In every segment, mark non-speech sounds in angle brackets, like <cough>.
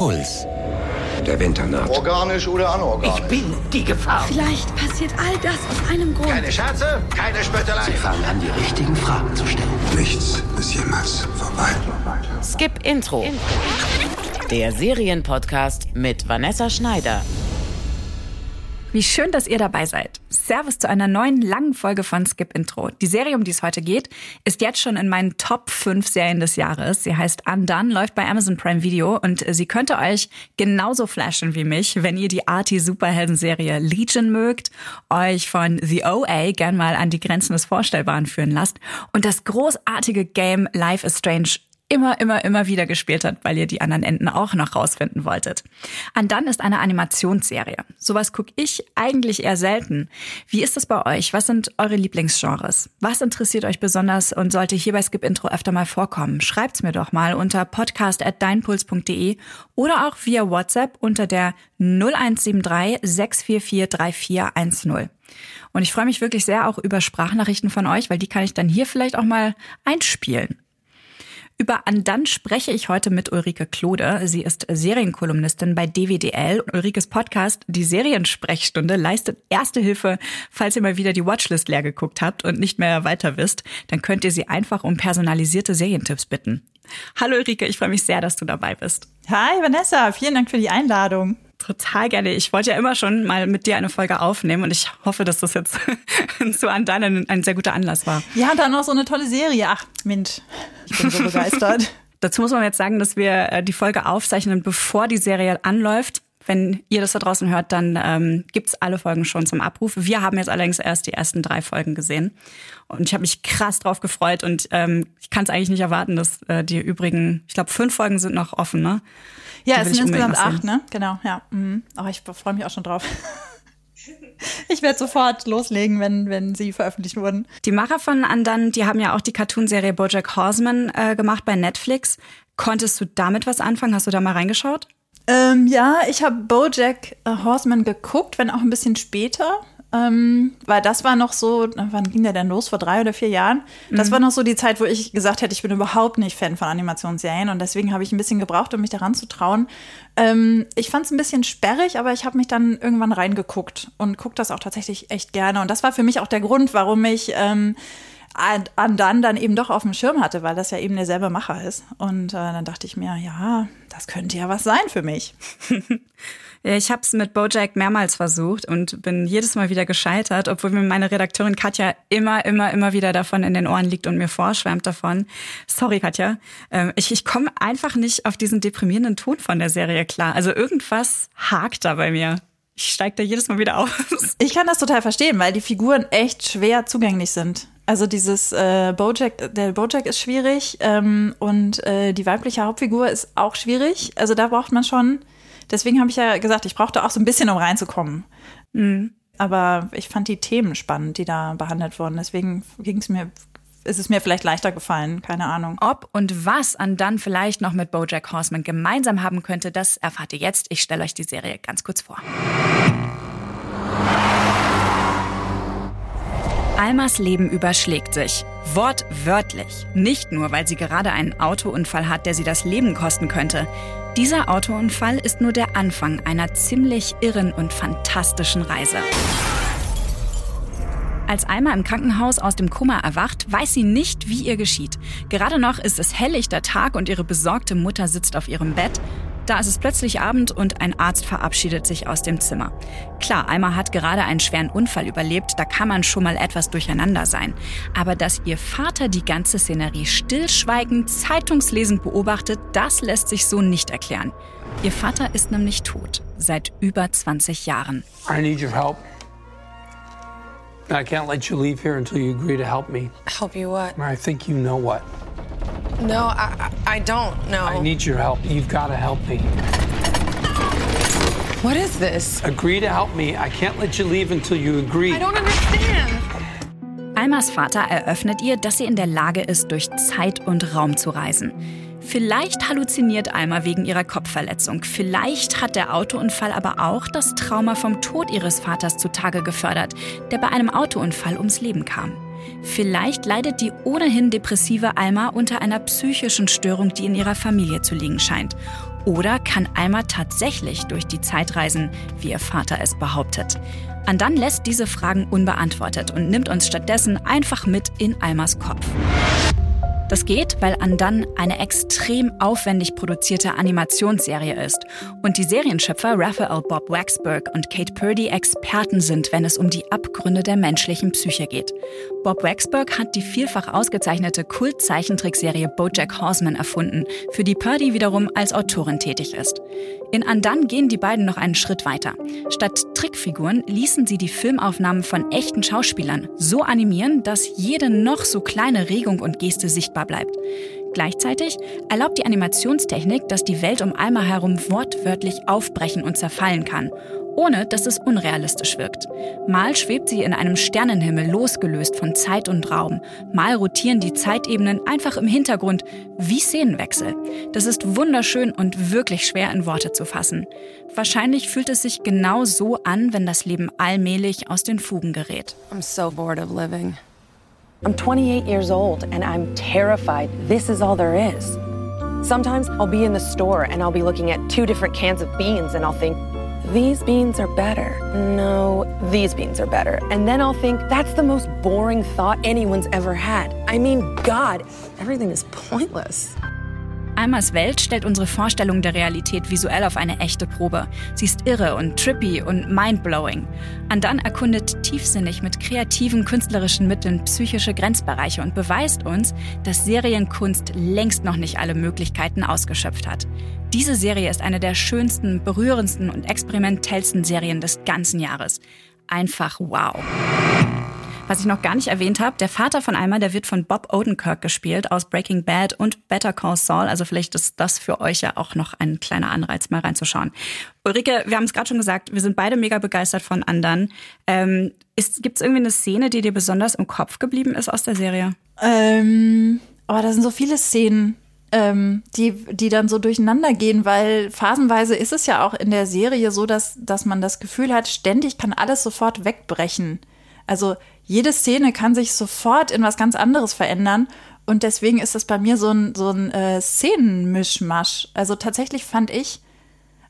Puls. Der Winter naht. Organisch oder anorganisch? Ich bin die Gefahr. Vielleicht passiert all das aus einem Grund. Keine Scherze, keine Spöttelei. Sie fangen an, die richtigen Fragen zu stellen. Nichts ist jemals vorbei. Skip Intro. Der Serienpodcast mit Vanessa Schneider. Wie schön, dass ihr dabei seid. Servus zu einer neuen langen Folge von Skip Intro. Die Serie, um die es heute geht, ist jetzt schon in meinen Top 5 Serien des Jahres. Sie heißt Undone, läuft bei Amazon Prime Video und sie könnte euch genauso flashen wie mich, wenn ihr die Arty-Superhelden-Serie Legion mögt, euch von The OA gern mal an die Grenzen des Vorstellbaren führen lasst und das großartige Game Life is Strange immer, immer, immer wieder gespielt hat, weil ihr die anderen Enden auch noch rausfinden wolltet. Andan ist eine Animationsserie. Sowas gucke ich eigentlich eher selten. Wie ist es bei euch? Was sind eure Lieblingsgenres? Was interessiert euch besonders und sollte hier bei Skip Intro öfter mal vorkommen? Schreibt's mir doch mal unter podcast.deinpuls.de oder auch via WhatsApp unter der 0173 644 3410. Und ich freue mich wirklich sehr auch über Sprachnachrichten von euch, weil die kann ich dann hier vielleicht auch mal einspielen. Über Andan spreche ich heute mit Ulrike Klode. Sie ist Serienkolumnistin bei DWDL. Ulrikes Podcast, die Seriensprechstunde, leistet erste Hilfe, falls ihr mal wieder die Watchlist leer geguckt habt und nicht mehr weiter wisst. Dann könnt ihr sie einfach um personalisierte Serientipps bitten. Hallo Ulrike, ich freue mich sehr, dass du dabei bist. Hi Vanessa, vielen Dank für die Einladung. Total gerne. Ich wollte ja immer schon mal mit dir eine Folge aufnehmen und ich hoffe, dass das jetzt <laughs> zu an deinen ein sehr guter Anlass war. Ja, dann noch so eine tolle Serie. Ach, Mensch, ich bin so <laughs> begeistert. Dazu muss man jetzt sagen, dass wir äh, die Folge aufzeichnen, bevor die Serie anläuft. Wenn ihr das da draußen hört, dann ähm, gibt's alle Folgen schon zum Abruf. Wir haben jetzt allerdings erst die ersten drei Folgen gesehen. Und ich habe mich krass drauf gefreut und ähm, ich kann es eigentlich nicht erwarten, dass äh, die übrigen, ich glaube, fünf Folgen sind noch offen, ne? Ja, es sind insgesamt acht, ne? Genau, ja. Mhm. Aber ich freue mich auch schon drauf. <laughs> Ich werde sofort loslegen, wenn, wenn sie veröffentlicht wurden. Die Macher von Andan, die haben ja auch die Cartoonserie Bojack Horseman äh, gemacht bei Netflix. Konntest du damit was anfangen? Hast du da mal reingeschaut? Ähm, ja, ich habe Bojack äh, Horseman geguckt, wenn auch ein bisschen später. Ähm, weil das war noch so, wann ging der denn los? Vor drei oder vier Jahren? Das mhm. war noch so die Zeit, wo ich gesagt hätte, ich bin überhaupt nicht Fan von Animationsserien und deswegen habe ich ein bisschen gebraucht, um mich daran zu trauen. Ähm, ich fand es ein bisschen sperrig, aber ich habe mich dann irgendwann reingeguckt und gucke das auch tatsächlich echt gerne. Und das war für mich auch der Grund, warum ich ähm, Andan dann eben doch auf dem Schirm hatte, weil das ja eben derselbe Macher ist. Und äh, dann dachte ich mir, ja, das könnte ja was sein für mich. <laughs> Ich habe es mit Bojack mehrmals versucht und bin jedes Mal wieder gescheitert, obwohl mir meine Redakteurin Katja immer, immer, immer wieder davon in den Ohren liegt und mir vorschwärmt davon. Sorry, Katja. Ähm, ich, ich komme einfach nicht auf diesen deprimierenden Ton von der Serie klar. Also irgendwas hakt da bei mir. Ich steige da jedes Mal wieder <laughs> aus. Ich kann das total verstehen, weil die Figuren echt schwer zugänglich sind. Also dieses äh, Bojack, der Bojack ist schwierig ähm, und äh, die weibliche Hauptfigur ist auch schwierig. Also da braucht man schon Deswegen habe ich ja gesagt, ich brauchte auch so ein bisschen, um reinzukommen. Mhm. Aber ich fand die Themen spannend, die da behandelt wurden. Deswegen ging es mir ist es mir vielleicht leichter gefallen, keine Ahnung. Ob und was an dann vielleicht noch mit Bojack Horseman gemeinsam haben könnte, das erfahrt ihr jetzt. Ich stelle euch die Serie ganz kurz vor. Almas Leben überschlägt sich. Wortwörtlich. Nicht nur, weil sie gerade einen Autounfall hat, der sie das Leben kosten könnte. Dieser Autounfall ist nur der Anfang einer ziemlich irren und fantastischen Reise. Als Alma im Krankenhaus aus dem Koma erwacht, weiß sie nicht, wie ihr geschieht. Gerade noch ist es helllichter Tag und ihre besorgte Mutter sitzt auf ihrem Bett. Da ist es plötzlich Abend und ein Arzt verabschiedet sich aus dem Zimmer. Klar, Alma hat gerade einen schweren Unfall überlebt, da kann man schon mal etwas durcheinander sein. Aber dass ihr Vater die ganze Szenerie stillschweigend, zeitungslesend beobachtet, das lässt sich so nicht erklären. Ihr Vater ist nämlich tot, seit über 20 Jahren. I need your help. I can't let you leave here until you agree to help me. Help you what? I think you know what. No, I, I don't know. I need your help. You've got to help me. What is this? Agree to help me. I can't let you leave until you agree. I don't understand. Almas Vater eröffnet ihr, dass sie in der Lage ist, durch Zeit und Raum zu reisen. Vielleicht halluziniert Alma wegen ihrer Kopfverletzung. Vielleicht hat der Autounfall aber auch das Trauma vom Tod ihres Vaters zutage gefördert, der bei einem Autounfall ums Leben kam. Vielleicht leidet die ohnehin depressive Alma unter einer psychischen Störung, die in ihrer Familie zu liegen scheint. Oder kann Alma tatsächlich durch die Zeit reisen, wie ihr Vater es behauptet? Andan lässt diese Fragen unbeantwortet und nimmt uns stattdessen einfach mit in Almas Kopf. Das geht, weil Andan eine extrem aufwendig produzierte Animationsserie ist und die Serienschöpfer Raphael Bob Waxberg und Kate Purdy Experten sind, wenn es um die Abgründe der menschlichen Psyche geht. Bob Waxberg hat die vielfach ausgezeichnete Kult-Zeichentrickserie BoJack Horseman erfunden, für die Purdy wiederum als Autorin tätig ist. In Andan gehen die beiden noch einen Schritt weiter. Statt Trickfiguren ließen sie die Filmaufnahmen von echten Schauspielern so animieren, dass jede noch so kleine Regung und Geste sichtbar bleibt. Gleichzeitig erlaubt die Animationstechnik, dass die Welt um Alma herum wortwörtlich aufbrechen und zerfallen kann ohne dass es unrealistisch wirkt. Mal schwebt sie in einem Sternenhimmel losgelöst von Zeit und Raum, mal rotieren die Zeitebenen einfach im Hintergrund wie Szenenwechsel. Das ist wunderschön und wirklich schwer in Worte zu fassen. Wahrscheinlich fühlt es sich genau so an, wenn das Leben allmählich aus den Fugen gerät. I'm so bored of living. I'm 28 years old and I'm terrified this is all there is. Sometimes I'll be in the store and I'll be looking at two different cans of beans and I'll think, these beans are better. No, these beans are better. And then I'll think, that's the most boring thought anyone's ever had. I mean, God, everything is pointless. Almas Welt stellt unsere Vorstellung der Realität visuell auf eine echte Probe. Sie ist irre und trippy und mindblowing. Andan erkundet tiefsinnig mit kreativen künstlerischen Mitteln psychische Grenzbereiche und beweist uns, dass Serienkunst längst noch nicht alle Möglichkeiten ausgeschöpft hat. Diese Serie ist eine der schönsten, berührendsten und experimentellsten Serien des ganzen Jahres. Einfach wow. Was ich noch gar nicht erwähnt habe, der Vater von Alma, der wird von Bob Odenkirk gespielt aus Breaking Bad und Better Call Saul. Also vielleicht ist das für euch ja auch noch ein kleiner Anreiz, mal reinzuschauen. Ulrike, wir haben es gerade schon gesagt, wir sind beide mega begeistert von anderen. Ähm, Gibt es irgendwie eine Szene, die dir besonders im Kopf geblieben ist aus der Serie? Ähm, oh, da sind so viele Szenen. Ähm, die, die dann so durcheinander gehen, weil phasenweise ist es ja auch in der Serie so, dass, dass man das Gefühl hat, ständig kann alles sofort wegbrechen. Also jede Szene kann sich sofort in was ganz anderes verändern. Und deswegen ist das bei mir so ein, so ein äh, Szenenmischmasch. Also tatsächlich fand ich,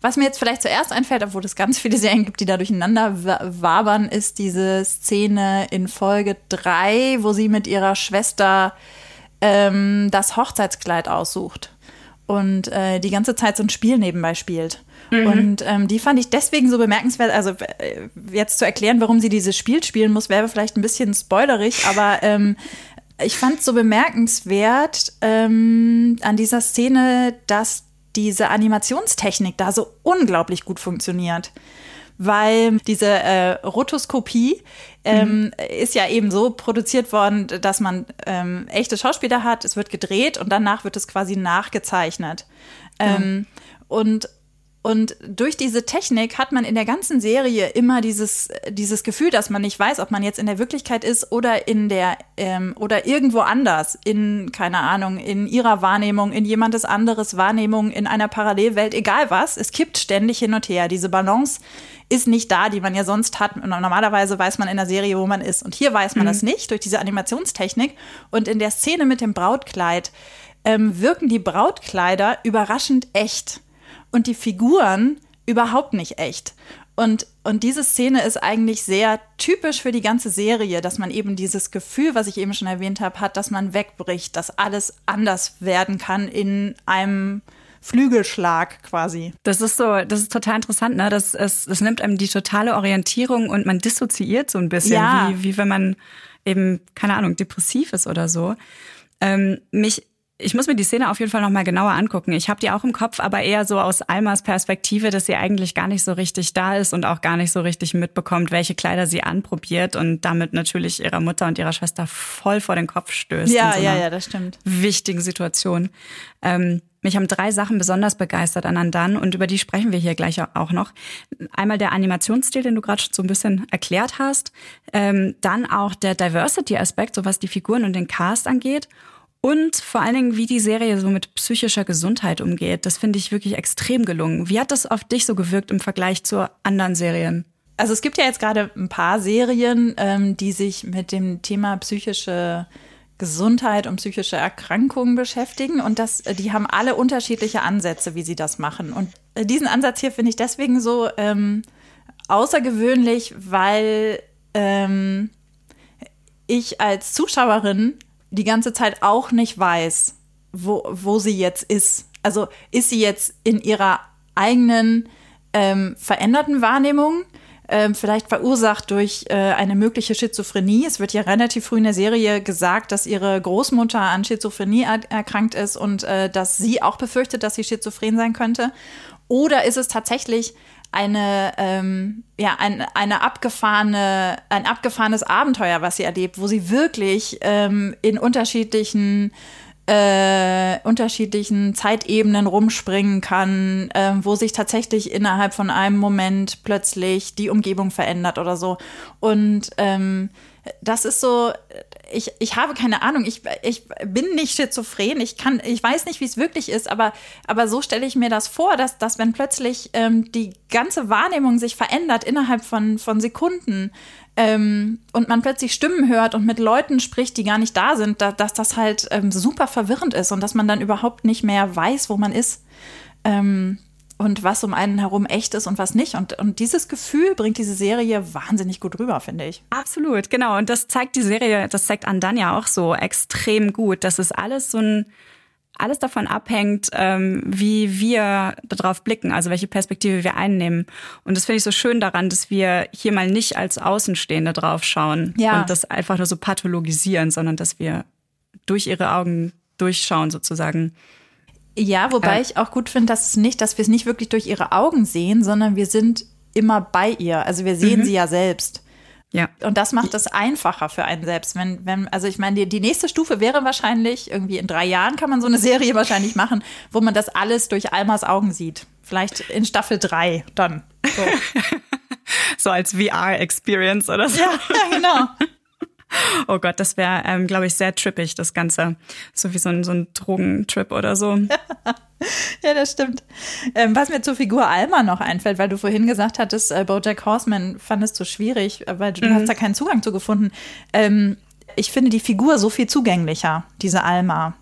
was mir jetzt vielleicht zuerst einfällt, obwohl es ganz viele Serien gibt, die da durcheinander wabern, ist diese Szene in Folge 3, wo sie mit ihrer Schwester ähm, das Hochzeitskleid aussucht und äh, die ganze Zeit so ein Spiel nebenbei spielt. Mhm. Und ähm, die fand ich deswegen so bemerkenswert. Also äh, jetzt zu erklären, warum sie dieses Spiel spielen muss, wäre vielleicht ein bisschen spoilerig, aber <laughs> ähm, ich fand es so bemerkenswert ähm, an dieser Szene, dass diese Animationstechnik da so unglaublich gut funktioniert. Weil diese äh, Rotoskopie ähm, mhm. ist ja eben so produziert worden, dass man ähm, echte Schauspieler hat, es wird gedreht und danach wird es quasi nachgezeichnet. Ja. Ähm, und und durch diese Technik hat man in der ganzen Serie immer dieses, dieses Gefühl, dass man nicht weiß, ob man jetzt in der Wirklichkeit ist oder in der ähm, oder irgendwo anders, in, keine Ahnung, in ihrer Wahrnehmung, in jemandes anderes Wahrnehmung, in einer Parallelwelt, egal was. Es kippt ständig hin und her. Diese Balance ist nicht da, die man ja sonst hat. Normalerweise weiß man in der Serie, wo man ist. Und hier weiß man mhm. das nicht durch diese Animationstechnik. Und in der Szene mit dem Brautkleid ähm, wirken die Brautkleider überraschend echt und die Figuren überhaupt nicht echt. Und, und diese Szene ist eigentlich sehr typisch für die ganze Serie, dass man eben dieses Gefühl, was ich eben schon erwähnt habe, hat, dass man wegbricht, dass alles anders werden kann in einem Flügelschlag quasi. Das ist so, das ist total interessant, ne? Das, es, das nimmt einem die totale Orientierung und man dissoziiert so ein bisschen, ja. wie, wie wenn man eben, keine Ahnung, depressiv ist oder so. Ähm, mich ich muss mir die Szene auf jeden Fall noch mal genauer angucken. Ich habe die auch im Kopf, aber eher so aus Almas Perspektive, dass sie eigentlich gar nicht so richtig da ist und auch gar nicht so richtig mitbekommt, welche Kleider sie anprobiert und damit natürlich ihrer Mutter und ihrer Schwester voll vor den Kopf stößt. Ja, so ja, ja, das stimmt. Wichtigen Situation. Ähm, mich haben drei Sachen besonders begeistert an Andan und über die sprechen wir hier gleich auch noch. Einmal der Animationsstil, den du gerade schon so ein bisschen erklärt hast. Ähm, dann auch der Diversity-Aspekt, so was die Figuren und den Cast angeht. Und vor allen Dingen, wie die Serie so mit psychischer Gesundheit umgeht, das finde ich wirklich extrem gelungen. Wie hat das auf dich so gewirkt im Vergleich zu anderen Serien? Also es gibt ja jetzt gerade ein paar Serien, ähm, die sich mit dem Thema psychische Gesundheit und psychische Erkrankungen beschäftigen. Und das, die haben alle unterschiedliche Ansätze, wie sie das machen. Und diesen Ansatz hier finde ich deswegen so ähm, außergewöhnlich, weil ähm, ich als Zuschauerin die ganze Zeit auch nicht weiß, wo, wo sie jetzt ist. Also ist sie jetzt in ihrer eigenen ähm, veränderten Wahrnehmung, ähm, vielleicht verursacht durch äh, eine mögliche Schizophrenie. Es wird ja relativ früh in der Serie gesagt, dass ihre Großmutter an Schizophrenie er erkrankt ist und äh, dass sie auch befürchtet, dass sie schizophren sein könnte. Oder ist es tatsächlich eine, ähm, ja, ein, eine abgefahrene, ein abgefahrenes Abenteuer, was sie erlebt, wo sie wirklich ähm, in unterschiedlichen äh, unterschiedlichen Zeitebenen rumspringen kann, äh, wo sich tatsächlich innerhalb von einem Moment plötzlich die Umgebung verändert oder so. Und ähm, das ist so, ich, ich habe keine Ahnung, ich, ich bin nicht schizophren, ich kann, ich weiß nicht, wie es wirklich ist, aber, aber so stelle ich mir das vor, dass, dass wenn plötzlich ähm, die ganze Wahrnehmung sich verändert innerhalb von, von Sekunden ähm, und man plötzlich Stimmen hört und mit Leuten spricht, die gar nicht da sind, da, dass das halt ähm, super verwirrend ist und dass man dann überhaupt nicht mehr weiß, wo man ist. Ähm, und was um einen herum echt ist und was nicht. Und, und dieses Gefühl bringt diese Serie wahnsinnig gut rüber, finde ich. Absolut, genau. Und das zeigt die Serie, das zeigt Andanja auch so extrem gut. Das ist alles so ein, alles davon abhängt, ähm, wie wir darauf blicken, also welche Perspektive wir einnehmen. Und das finde ich so schön daran, dass wir hier mal nicht als Außenstehende drauf schauen ja. und das einfach nur so pathologisieren, sondern dass wir durch ihre Augen durchschauen sozusagen. Ja, wobei äh, ich auch gut finde, dass es nicht, dass wir es nicht wirklich durch ihre Augen sehen, sondern wir sind immer bei ihr. Also wir sehen mhm. sie ja selbst. Ja. Und das macht es einfacher für einen selbst. Wenn, wenn, also ich meine, die, die nächste Stufe wäre wahrscheinlich, irgendwie in drei Jahren kann man so eine <laughs> Serie wahrscheinlich machen, wo man das alles durch Almas Augen sieht. Vielleicht in Staffel drei dann. So, <laughs> so als VR-Experience oder so. Ja, ja genau. <laughs> Oh Gott, das wäre, ähm, glaube ich, sehr trippig, das Ganze. So wie so ein, so ein Drogentrip oder so. <laughs> ja, das stimmt. Ähm, was mir zur Figur Alma noch einfällt, weil du vorhin gesagt hattest, äh, Bojack Horseman fandest du schwierig, weil du mhm. hast da keinen Zugang zu gefunden. Ähm, ich finde die Figur so viel zugänglicher, diese Alma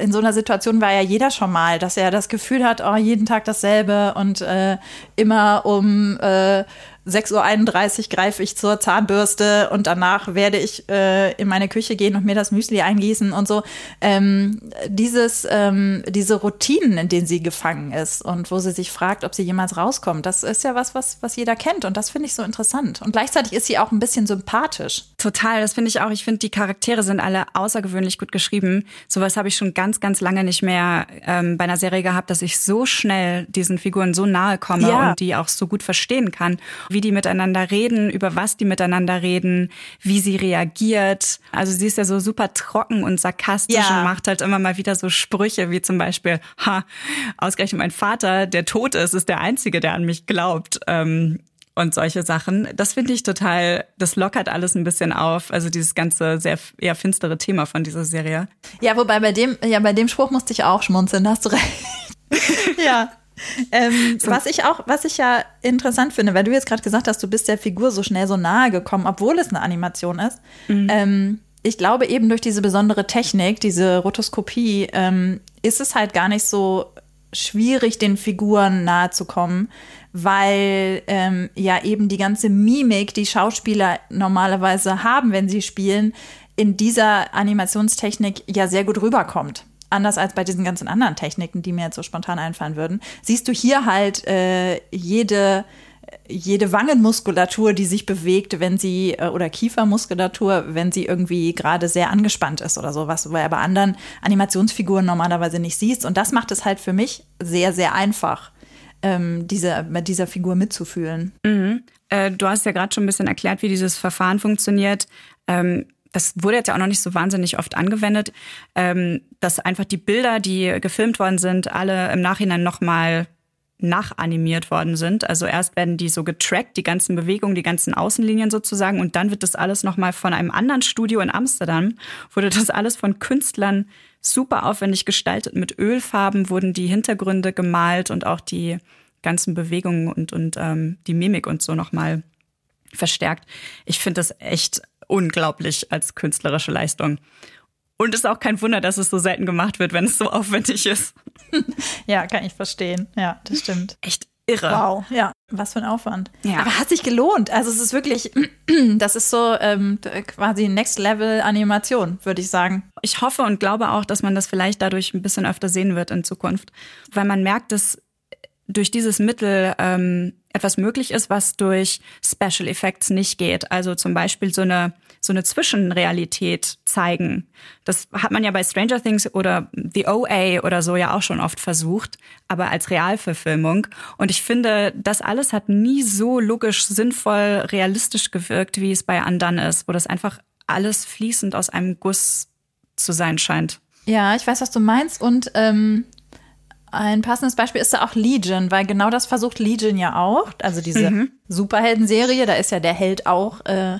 in so einer Situation war ja jeder schon mal, dass er das Gefühl hat, oh, jeden Tag dasselbe und äh, immer um äh, 6.31 Uhr greife ich zur Zahnbürste und danach werde ich äh, in meine Küche gehen und mir das Müsli eingießen und so. Ähm, dieses, ähm, diese Routinen, in denen sie gefangen ist und wo sie sich fragt, ob sie jemals rauskommt, das ist ja was, was, was jeder kennt und das finde ich so interessant. Und gleichzeitig ist sie auch ein bisschen sympathisch. Total, das finde ich auch. Ich finde, die Charaktere sind alle außergewöhnlich gut geschrieben. Sowas habe ich schon ganz, ganz lange nicht mehr ähm, bei einer Serie gehabt, dass ich so schnell diesen Figuren so nahe komme ja. Und die auch so gut verstehen kann wie die miteinander reden, über was die miteinander reden, wie sie reagiert. Also sie ist ja so super trocken und sarkastisch ja. und macht halt immer mal wieder so Sprüche, wie zum Beispiel, ha, ausgerechnet mein Vater, der tot ist, ist der Einzige, der an mich glaubt. Ähm, und solche Sachen. Das finde ich total, das lockert alles ein bisschen auf. Also dieses ganze sehr eher finstere Thema von dieser Serie. Ja, wobei bei dem, ja, bei dem Spruch musste ich auch schmunzeln, hast du recht. <laughs> ja. Ähm, so. Was ich auch, was ich ja interessant finde, weil du jetzt gerade gesagt hast, du bist der Figur so schnell so nahe gekommen, obwohl es eine Animation ist. Mhm. Ähm, ich glaube eben durch diese besondere Technik, diese Rotoskopie, ähm, ist es halt gar nicht so schwierig, den Figuren nahe zu kommen, weil ähm, ja eben die ganze Mimik, die Schauspieler normalerweise haben, wenn sie spielen, in dieser Animationstechnik ja sehr gut rüberkommt anders als bei diesen ganzen anderen Techniken, die mir jetzt so spontan einfallen würden, siehst du hier halt äh, jede jede Wangenmuskulatur, die sich bewegt, wenn sie, äh, oder Kiefermuskulatur, wenn sie irgendwie gerade sehr angespannt ist oder sowas, was du bei anderen Animationsfiguren normalerweise nicht siehst. Und das macht es halt für mich sehr, sehr einfach, ähm, diese, mit dieser Figur mitzufühlen. Mhm. Äh, du hast ja gerade schon ein bisschen erklärt, wie dieses Verfahren funktioniert. Ähm, das wurde jetzt ja auch noch nicht so wahnsinnig oft angewendet, ähm, dass einfach die Bilder, die gefilmt worden sind, alle im Nachhinein nochmal nachanimiert worden sind. Also erst werden die so getrackt, die ganzen Bewegungen, die ganzen Außenlinien sozusagen, und dann wird das alles nochmal von einem anderen Studio in Amsterdam, wurde das alles von Künstlern super aufwendig gestaltet. Mit Ölfarben wurden die Hintergründe gemalt und auch die ganzen Bewegungen und, und ähm, die Mimik und so nochmal verstärkt. Ich finde das echt unglaublich als künstlerische Leistung. Und es ist auch kein Wunder, dass es so selten gemacht wird, wenn es so aufwendig ist. <laughs> Ja, kann ich verstehen. Ja, das stimmt. Echt irre. Wow, ja, was für ein Aufwand. Ja. Aber hat sich gelohnt. Also es ist wirklich, <clears throat> das ist so ähm, quasi Next Level Animation, würde ich sagen. Ich hoffe und glaube auch, dass man das vielleicht dadurch ein bisschen öfter sehen wird in Zukunft, weil man merkt, dass durch dieses Mittel ähm, etwas möglich ist, was durch Special Effects nicht geht. Also zum Beispiel so eine, so eine Zwischenrealität zeigen. Das hat man ja bei Stranger Things oder The OA oder so ja auch schon oft versucht, aber als Realverfilmung. Und ich finde, das alles hat nie so logisch, sinnvoll, realistisch gewirkt, wie es bei Undone ist, wo das einfach alles fließend aus einem Guss zu sein scheint. Ja, ich weiß, was du meinst. Und ähm, ein passendes Beispiel ist da auch Legion, weil genau das versucht Legion ja auch. Also diese Mhm. Superhelden-Serie, da ist ja der Held auch äh,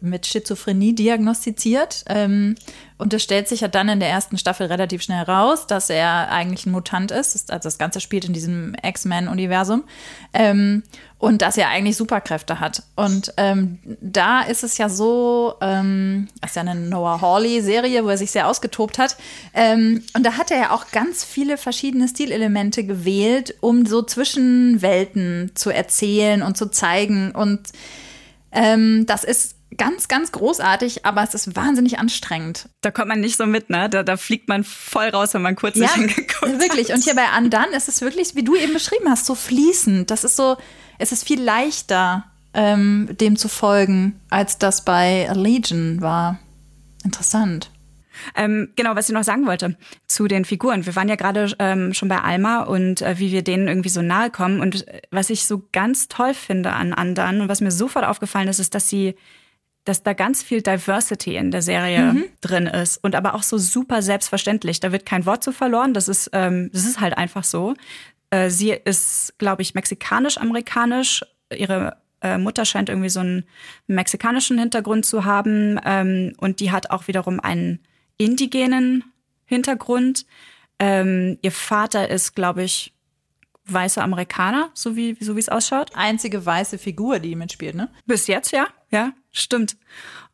mit Schizophrenie diagnostiziert. Ähm, und es stellt sich ja dann in der ersten Staffel relativ schnell raus, dass er eigentlich ein Mutant ist. Also das Ganze spielt in diesem X-Men-Universum. Ähm, und dass er eigentlich Superkräfte hat. Und ähm, da ist es ja so, ähm, das ist ja eine Noah Hawley-Serie, wo er sich sehr ausgetobt hat. Ähm, und da hat er ja auch ganz viele verschiedene Stilelemente gewählt, um so Zwischenwelten zu erzählen und zu zeigen. Und ähm, das ist ganz, ganz großartig, aber es ist wahnsinnig anstrengend. Da kommt man nicht so mit, ne? Da, da fliegt man voll raus, wenn man kurz nicht hingeguckt wirklich. hat. Und hier bei Undone ist es wirklich, wie du eben beschrieben hast, so fließend. Das ist so, es ist viel leichter, ähm, dem zu folgen, als das bei Legion war. Interessant. Ähm, genau, was ich noch sagen wollte zu den Figuren. Wir waren ja gerade ähm, schon bei Alma und äh, wie wir denen irgendwie so nahe kommen. Und äh, was ich so ganz toll finde an anderen und was mir sofort aufgefallen ist, ist, dass sie, dass da ganz viel Diversity in der Serie drin ist und aber auch so super selbstverständlich. Da wird kein Wort zu verloren. Das ist, ähm, das ist halt einfach so. Äh, sie ist, glaube ich, mexikanisch-amerikanisch. Ihre äh, Mutter scheint irgendwie so einen mexikanischen Hintergrund zu haben ähm, und die hat auch wiederum einen indigenen Hintergrund. Ähm, ihr Vater ist, glaube ich, weißer Amerikaner, so wie so wie es ausschaut. Einzige weiße Figur, die mitspielt, ne? Bis jetzt, ja, ja, stimmt.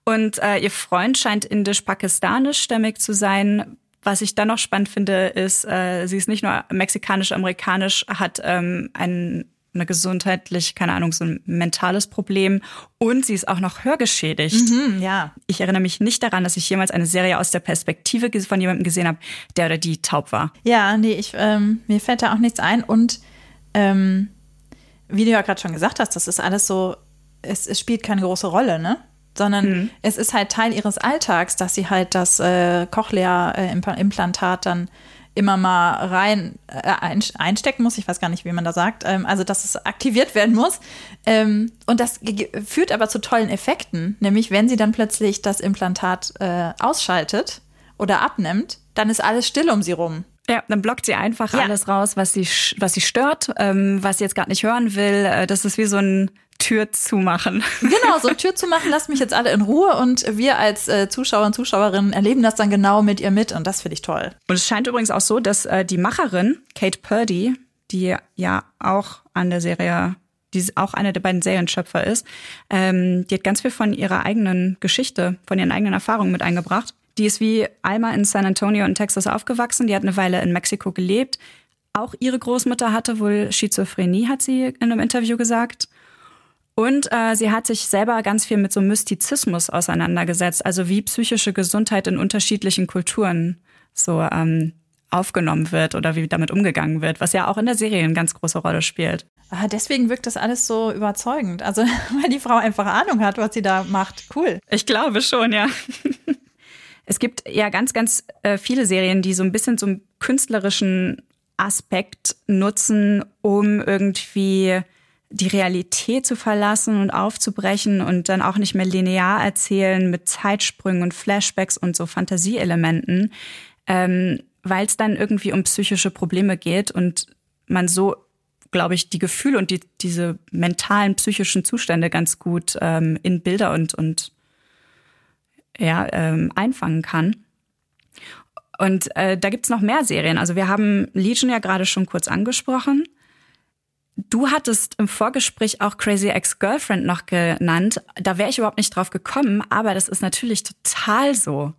Und äh, ihr Freund scheint indisch-pakistanisch-stämmig zu sein. Was ich dann noch spannend finde, ist, äh, sie ist nicht nur mexikanisch-amerikanisch, hat ähm, ein, eine gesundheitlich, keine Ahnung, so ein mentales Problem und sie ist auch noch hörgeschädigt. Hm, ja. Ich erinnere mich nicht daran, dass ich jemals eine Serie aus der Perspektive von jemandem gesehen habe, der oder die taub war. Ja, nee, ich, ähm, mir fällt da auch nichts ein. Und ähm, wie du ja gerade schon gesagt hast, das ist alles so, es, es spielt keine große Rolle, ne? Sondern es ist halt Teil ihres Alltags, dass sie halt das äh, Cochlea-Implantat dann immer mal rein äh, ein, einstecken muss. Ich weiß gar nicht, wie man da sagt. Ähm, also, dass es aktiviert werden muss. Ähm, und das führt aber zu tollen Effekten. Nämlich, wenn sie dann plötzlich das Implantat äh, ausschaltet oder abnimmt, dann ist alles still um sie rum. Ja, dann blockt sie einfach Ja. alles raus, was sie, was sie stört, ähm, was sie jetzt gerade nicht hören will. Äh, Das ist wie so ein Tür zumachen. <laughs> Genau, so Tür zu machen, lasst mich jetzt alle in Ruhe und wir als äh, Zuschauer und Zuschauerinnen erleben das dann genau mit ihr mit und das finde ich toll. Und es scheint übrigens auch so, dass äh, die Macherin, Kate Purdy, die ja auch an der Serie, die auch eine der beiden Serienschöpfer ist, ähm, die hat ganz viel von ihrer eigenen Geschichte, von ihren eigenen Erfahrungen mit eingebracht. Die ist wie Alma in San Antonio in Texas aufgewachsen, die hat eine Weile in Mexiko gelebt. Auch ihre Großmutter hatte wohl Schizophrenie, hat sie in einem Interview gesagt. Und äh, sie hat sich selber ganz viel mit so Mystizismus auseinandergesetzt, also wie psychische Gesundheit in unterschiedlichen Kulturen so ähm, aufgenommen wird oder wie damit umgegangen wird, was ja auch in der Serie eine ganz große Rolle spielt. Ah, deswegen wirkt das alles so überzeugend. Also, <laughs> weil die Frau einfach Ahnung hat, was sie da macht. Cool. Ich glaube schon, ja. <laughs> Es gibt ja ganz, ganz äh, viele Serien, die so ein bisschen so einen künstlerischen Aspekt nutzen, um irgendwie die Realität zu verlassen und aufzubrechen und dann auch nicht mehr linear erzählen mit Zeitsprüngen und Flashbacks und so Fantasieelementen, ähm, weil es dann irgendwie um psychische Probleme geht und man so, glaube ich, die Gefühle und die, diese mentalen psychischen Zustände ganz gut ähm, in Bilder und, und ja, ähm, einfangen kann. Und äh, da gibt's noch mehr Serien. Also wir haben Legion ja gerade schon kurz angesprochen. Du hattest im Vorgespräch auch Crazy Ex-Girlfriend noch genannt. Da wäre ich überhaupt nicht drauf gekommen, aber das ist natürlich total so.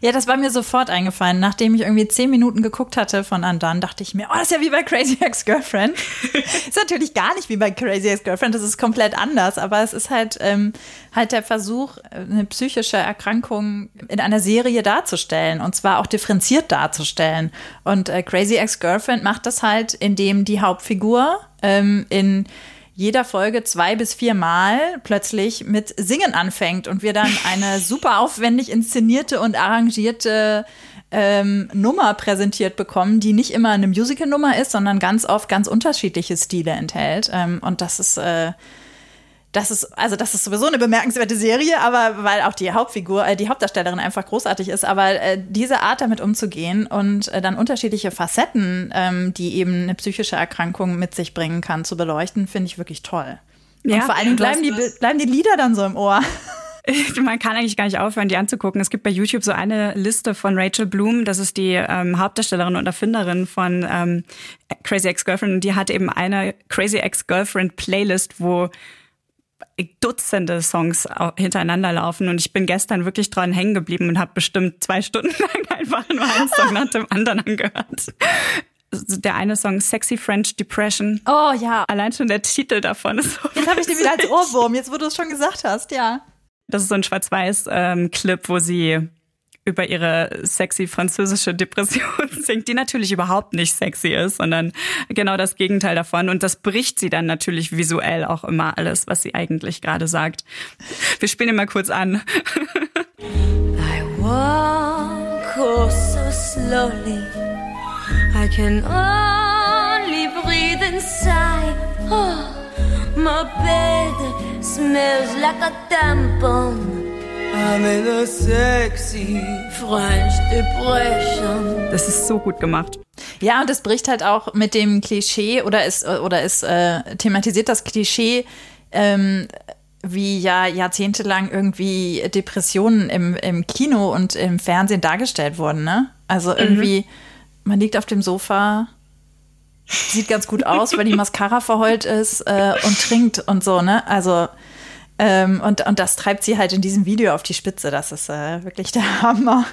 Ja, das war mir sofort eingefallen. Nachdem ich irgendwie zehn Minuten geguckt hatte von Andan, dachte ich mir, oh, das ist ja wie bei Crazy <laughs> Ex-Girlfriend. <laughs> ist natürlich gar nicht wie bei Crazy Ex-Girlfriend, das ist komplett anders, aber es ist halt, ähm, halt der Versuch, eine psychische Erkrankung in einer Serie darzustellen und zwar auch differenziert darzustellen. Und äh, Crazy Ex-Girlfriend macht das halt, indem die Hauptfigur ähm, in jeder Folge zwei bis vier Mal plötzlich mit Singen anfängt und wir dann eine <laughs> super aufwendig inszenierte und arrangierte ähm, Nummer präsentiert bekommen, die nicht immer eine Musical-Nummer ist, sondern ganz oft ganz unterschiedliche Stile enthält. Ähm, und das ist äh, das ist, also das ist sowieso eine bemerkenswerte Serie, aber weil auch die Hauptfigur, äh, die Hauptdarstellerin einfach großartig ist, aber äh, diese Art damit umzugehen und äh, dann unterschiedliche Facetten, ähm, die eben eine psychische Erkrankung mit sich bringen kann, zu beleuchten, finde ich wirklich toll. Ja, und vor Dingen bleiben die, bleiben die Lieder dann so im Ohr. <laughs> <laughs> Man kann eigentlich gar nicht aufhören, die anzugucken. Es gibt bei YouTube so eine Liste von Rachel Bloom, das ist die ähm, Hauptdarstellerin und Erfinderin von ähm, Crazy Ex-Girlfriend. Und die hat eben eine Crazy Ex-Girlfriend Playlist, wo Dutzende Songs hintereinander laufen und ich bin gestern wirklich dran hängen geblieben und habe bestimmt zwei Stunden <laughs> lang einfach nur einen Song nach dem anderen angehört. Der eine Song Sexy French Depression. Oh ja. Allein schon der Titel davon ist so Jetzt habe ich den wieder als Ohrwurm, jetzt wo du es schon gesagt hast, ja. Das ist so ein Schwarz-Weiß-Clip, ähm, wo sie über ihre sexy französische Depression <laughs> singt, die natürlich überhaupt nicht sexy ist, sondern genau das Gegenteil davon. Und das bricht sie dann natürlich visuell auch immer alles, was sie eigentlich gerade sagt. Wir spielen mal kurz an. <laughs> I walk oh so slowly. I can only breathe inside. Oh, my bed smells like a tampon. Das ist so gut gemacht. Ja, und es bricht halt auch mit dem Klischee oder es, oder es äh, thematisiert das Klischee, ähm, wie ja jahrzehntelang irgendwie Depressionen im, im Kino und im Fernsehen dargestellt wurden. Ne? Also mhm. irgendwie, mhm. man liegt auf dem Sofa, sieht ganz gut aus, weil die Mascara verheult ist äh, und trinkt und so. Ne? Also ähm, und, und das treibt sie halt in diesem Video auf die Spitze. Das ist äh, wirklich der <laughs> Hammer.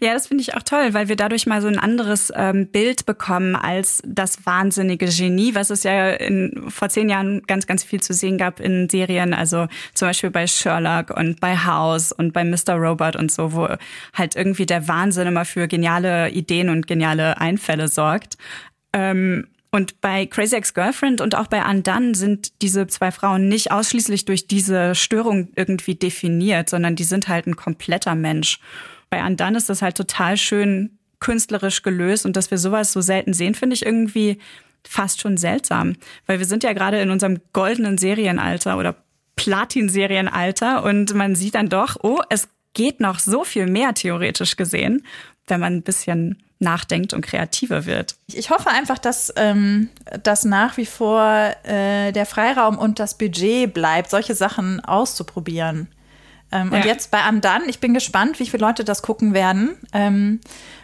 Ja, das finde ich auch toll, weil wir dadurch mal so ein anderes ähm, Bild bekommen als das wahnsinnige Genie, was es ja in, vor zehn Jahren ganz, ganz viel zu sehen gab in Serien, also zum Beispiel bei Sherlock und bei House und bei Mr. Robot und so, wo halt irgendwie der Wahnsinn immer für geniale Ideen und geniale Einfälle sorgt. Ähm, und bei Crazy Ex-Girlfriend und auch bei Undone sind diese zwei Frauen nicht ausschließlich durch diese Störung irgendwie definiert, sondern die sind halt ein kompletter Mensch. Bei Undone ist das halt total schön künstlerisch gelöst und dass wir sowas so selten sehen, finde ich irgendwie fast schon seltsam, weil wir sind ja gerade in unserem goldenen Serienalter oder Platin-Serienalter und man sieht dann doch, oh, es geht noch so viel mehr theoretisch gesehen, wenn man ein bisschen nachdenkt und kreativer wird. Ich hoffe einfach, dass, ähm, dass nach wie vor äh, der Freiraum und das Budget bleibt, solche Sachen auszuprobieren. Ähm, ja. Und jetzt bei Andan, ich bin gespannt, wie viele Leute das gucken werden. Ähm,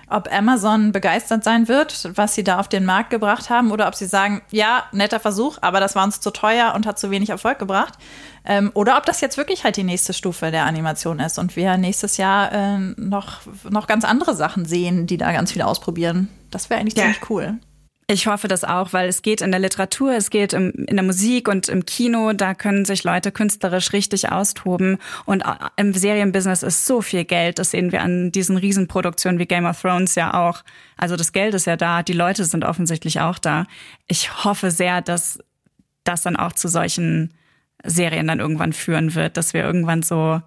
ob Amazon begeistert sein wird, was sie da auf den Markt gebracht haben, oder ob sie sagen, ja, netter Versuch, aber das war uns zu teuer und hat zu wenig Erfolg gebracht. Ähm, oder ob das jetzt wirklich halt die nächste Stufe der Animation ist und wir nächstes Jahr äh, noch, noch ganz andere Sachen sehen, die da ganz viel ausprobieren. Das wäre eigentlich ja. ziemlich cool. Ich hoffe das auch, weil es geht in der Literatur, es geht im, in der Musik und im Kino, da können sich Leute künstlerisch richtig austoben. Und im Serienbusiness ist so viel Geld, das sehen wir an diesen Riesenproduktionen wie Game of Thrones ja auch. Also das Geld ist ja da, die Leute sind offensichtlich auch da. Ich hoffe sehr, dass das dann auch zu solchen Serien dann irgendwann führen wird, dass wir irgendwann so,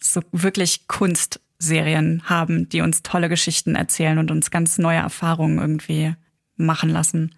so wirklich Kunstserien haben, die uns tolle Geschichten erzählen und uns ganz neue Erfahrungen irgendwie machen lassen.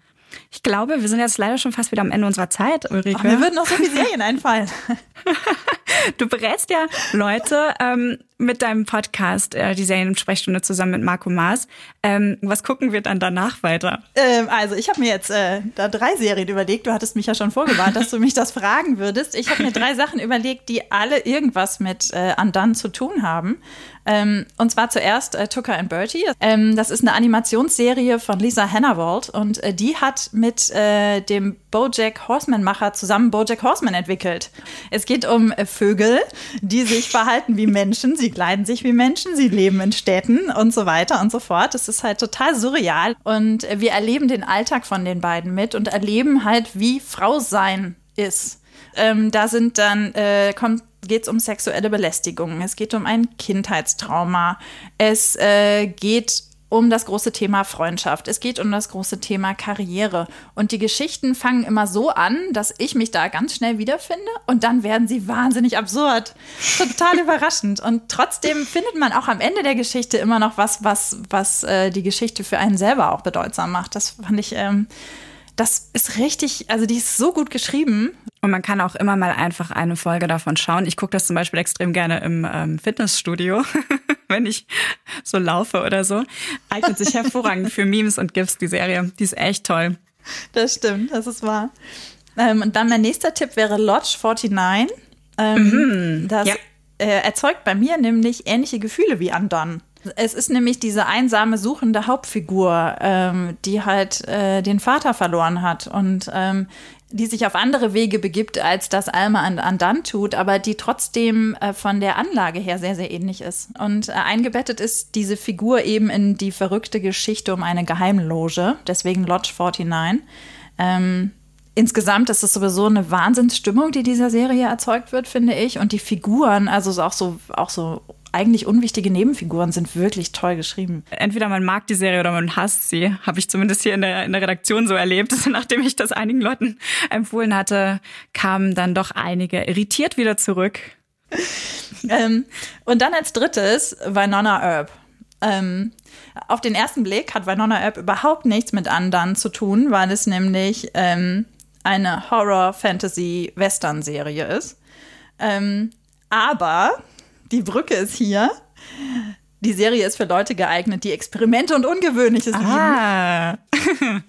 Ich glaube, wir sind jetzt leider schon fast wieder am Ende unserer Zeit, Ulrike. Ach, mir würden noch so viele Serien einfallen. <laughs> <laughs> du berätst ja Leute. Ähm, mit deinem Podcast, äh, die Seriensprechstunde zusammen mit Marco Maas. Ähm, was gucken wir dann danach weiter? Ähm, also ich habe mir jetzt äh, da drei Serien überlegt. Du hattest mich ja schon vorgewarnt, dass du mich das fragen würdest. Ich habe mir drei Sachen überlegt, die alle irgendwas mit äh, Undone zu tun haben. Ähm, und zwar zuerst äh, Tucker and Bertie. Ähm, das ist eine Animationsserie von Lisa Hannawald und äh, die hat mit äh, dem Bojack Horseman-Macher zusammen Bojack Horseman entwickelt. Es geht um äh, Vögel, die sich verhalten wie Menschen, sie kleiden sich wie Menschen, sie leben in Städten und so weiter und so fort. Das ist halt total surreal und wir erleben den Alltag von den beiden mit und erleben halt, wie Frau sein ist. Ähm, da sind dann, äh, kommt geht es um sexuelle Belästigung, es geht um ein Kindheitstrauma, es äh, geht um das große Thema Freundschaft, es geht um das große Thema Karriere. Und die Geschichten fangen immer so an, dass ich mich da ganz schnell wiederfinde und dann werden sie wahnsinnig absurd. Total <laughs> überraschend. Und trotzdem findet man auch am Ende der Geschichte immer noch was, was, was äh, die Geschichte für einen selber auch bedeutsam macht. Das fand ich. Ähm, das ist richtig, also die ist so gut geschrieben. Und man kann auch immer mal einfach eine Folge davon schauen. Ich gucke das zum Beispiel extrem gerne im ähm, Fitnessstudio, <laughs> wenn ich so laufe oder so. Eignet sich hervorragend für Memes und GIFs, die Serie. Die ist echt toll. Das stimmt, das ist wahr. Ähm, und dann mein nächster Tipp wäre Lodge 49. Ähm, mhm, das ja. äh, erzeugt bei mir nämlich ähnliche Gefühle wie Undone. Es ist nämlich diese einsame, suchende Hauptfigur, ähm, die halt äh, den Vater verloren hat und ähm, die sich auf andere Wege begibt, als das Alma an, an dann tut, aber die trotzdem äh, von der Anlage her sehr, sehr ähnlich ist. Und äh, eingebettet ist diese Figur eben in die verrückte Geschichte um eine Geheimloge, deswegen Lodge 49. Ähm, insgesamt ist es sowieso eine Wahnsinnsstimmung, die dieser Serie erzeugt wird, finde ich. Und die Figuren, also auch so, auch so eigentlich unwichtige Nebenfiguren sind wirklich toll geschrieben. Entweder man mag die Serie oder man hasst sie. Habe ich zumindest hier in der, in der Redaktion so erlebt. <laughs> Nachdem ich das einigen Leuten empfohlen hatte, kamen dann doch einige irritiert wieder zurück. ähm, und dann als drittes Winona Earp. Ähm, auf den ersten Blick hat Winona Earp überhaupt nichts mit Undone zu tun, weil es nämlich ähm, eine Horror-Fantasy-Western-Serie ist. Ähm, aber die Brücke ist hier. Die Serie ist für Leute geeignet, die Experimente und Ungewöhnliches ah. lieben.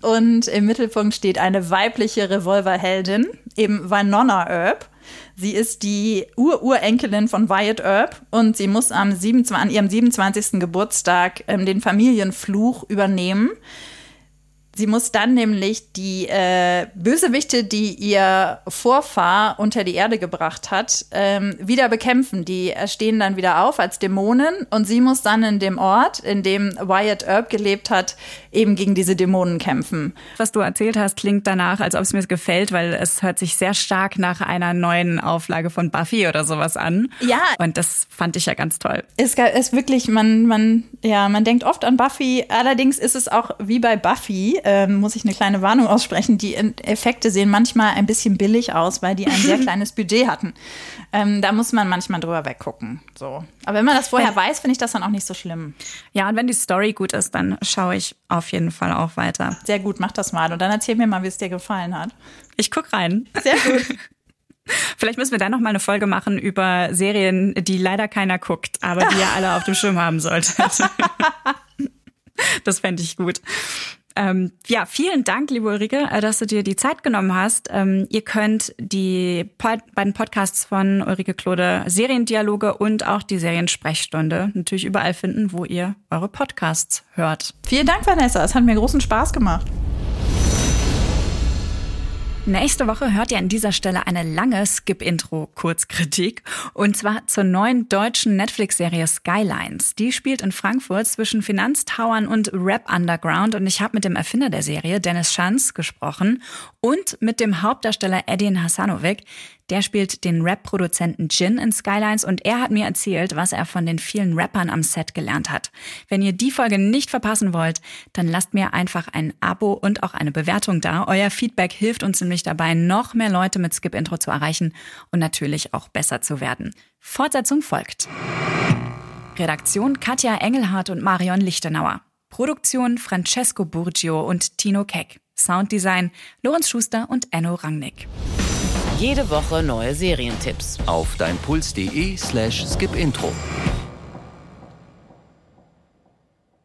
und im Mittelpunkt steht eine weibliche Revolverheldin, eben Winona Earp. Sie ist die Ururenkelin von Wyatt Earp und sie muss am 27, an ihrem 27. Geburtstag ähm, den Familienfluch übernehmen. Sie muss dann nämlich die äh, Bösewichte, die ihr Vorfahr unter die Erde gebracht hat, ähm, wieder bekämpfen. Die stehen dann wieder auf als Dämonen und sie muss dann in dem Ort, in dem Wyatt Earp gelebt hat, eben gegen diese Dämonen kämpfen. Was du erzählt hast, klingt danach, als ob es mir gefällt, weil es hört sich sehr stark nach einer neuen Auflage von Buffy oder sowas an. Ja. Und das fand ich ja ganz toll. Es ist wirklich, man, man, ja, man denkt oft an Buffy. Allerdings ist es auch wie bei Buffy ähm, muss ich eine kleine Warnung aussprechen. Die Effekte sehen manchmal ein bisschen billig aus, weil die ein sehr <laughs> kleines Budget hatten. Ähm, da muss man manchmal drüber weggucken. So. Aber wenn man das vorher weiß, finde ich das dann auch nicht so schlimm. Ja, und wenn die Story gut ist, dann schaue ich auf jeden Fall auch weiter. Sehr gut, mach das mal. Und dann erzähl mir mal, wie es dir gefallen hat. Ich guck rein. Sehr gut. <laughs> Vielleicht müssen wir dann noch mal eine Folge machen über Serien, die leider keiner guckt, aber die ihr alle auf dem Schirm haben solltet. <laughs> das fände ich gut. Ähm, ja, vielen Dank, liebe Ulrike, äh, dass du dir die Zeit genommen hast. Ähm, ihr könnt die Pod beiden Podcasts von Ulrike Klode, Seriendialoge und auch die Seriensprechstunde natürlich überall finden, wo ihr eure Podcasts hört. Vielen Dank, Vanessa. Es hat mir großen Spaß gemacht. Nächste Woche hört ihr an dieser Stelle eine lange Skip-Intro-Kurzkritik. Und zwar zur neuen deutschen Netflix-Serie Skylines. Die spielt in Frankfurt zwischen Finanztowern und Rap Underground. Und ich habe mit dem Erfinder der Serie, Dennis Schanz, gesprochen und mit dem Hauptdarsteller Edin Hasanovic. Der spielt den Rap-Produzenten Jin in Skylines und er hat mir erzählt, was er von den vielen Rappern am Set gelernt hat. Wenn ihr die Folge nicht verpassen wollt, dann lasst mir einfach ein Abo und auch eine Bewertung da. Euer Feedback hilft uns nämlich dabei, noch mehr Leute mit Skip Intro zu erreichen und natürlich auch besser zu werden. Fortsetzung folgt. Redaktion Katja Engelhardt und Marion Lichtenauer. Produktion Francesco Burgio und Tino Keck. Sounddesign Lorenz Schuster und Enno Rangnick. Jede Woche neue Serientipps. Auf deinpuls.de slash skipintro.